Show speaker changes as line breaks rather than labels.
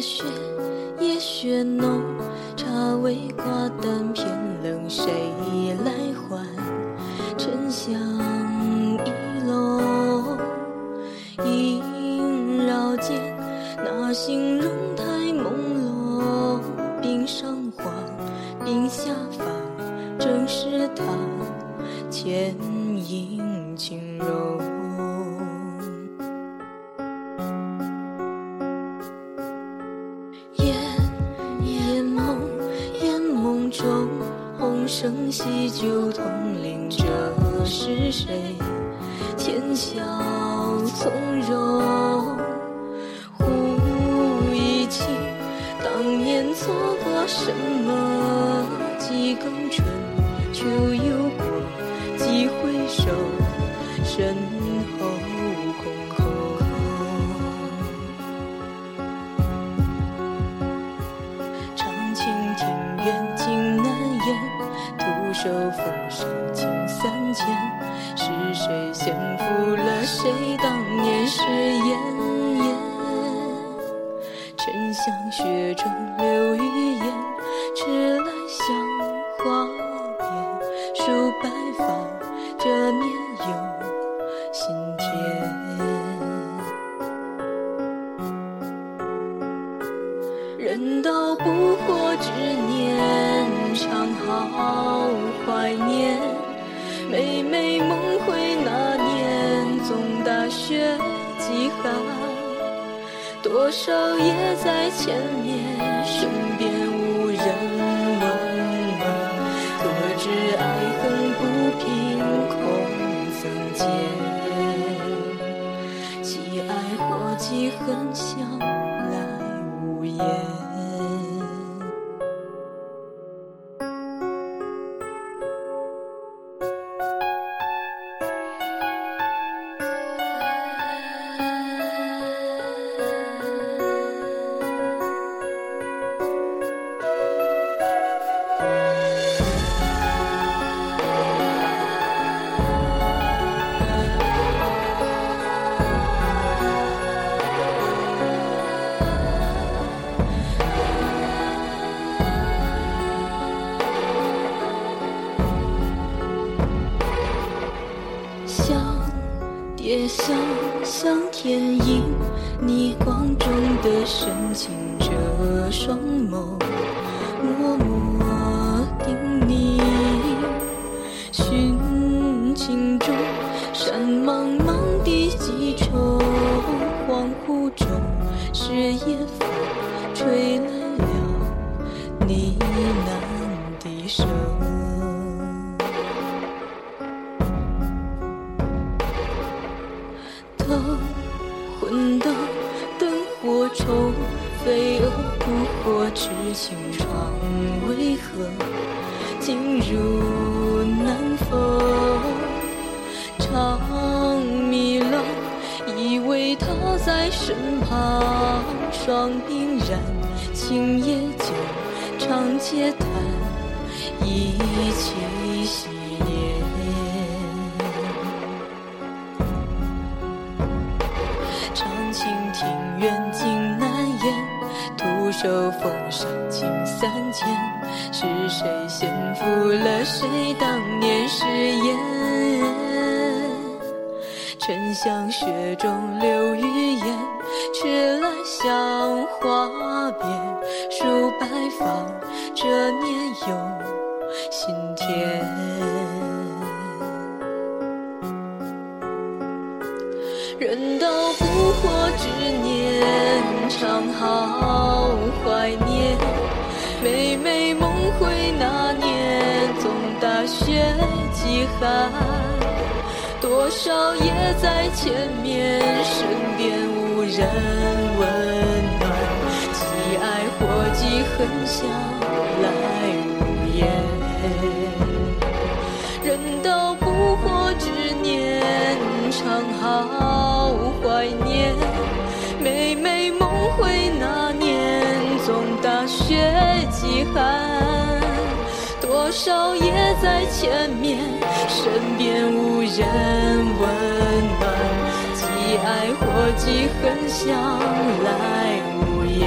雪夜雪浓，茶未挂单偏冷，谁来还？沉香一笼，萦绕间，那形容太朦胧。冰上花，冰下发，正是他倩影轻柔。中，红绳细酒同领，这是谁？浅笑从容。忽忆起当年错过什么？几更春秋又过，几回首，身手逢上近三千。是谁先负了谁当年誓言？沉香雪中留余烟，迟来香花边，数白发，这年又新添。人道不惑只雪几寒。多少夜在千年，身边也想像天影，逆光中的深情，这双眸默默叮咛。寻情中，山茫茫的几重，恍惚中，是夜飞蛾扑火，痴情闯，为何进入南风？长迷楼，以为他在身旁，双鬓染，青叶酒，长街谈，一起昔秋风上近三千。是谁先负了谁当年誓言？沉香雪中留余烟，迟来香花边，数白发，这年又新添。人都不，常好怀念。每每梦回那年，总大雪极寒。多少夜在前面，身边无人温暖。既爱或记恨，相来无言。人到不惑之年，常好少也在前面，身边无人温暖。既爱或既恨，向来无言。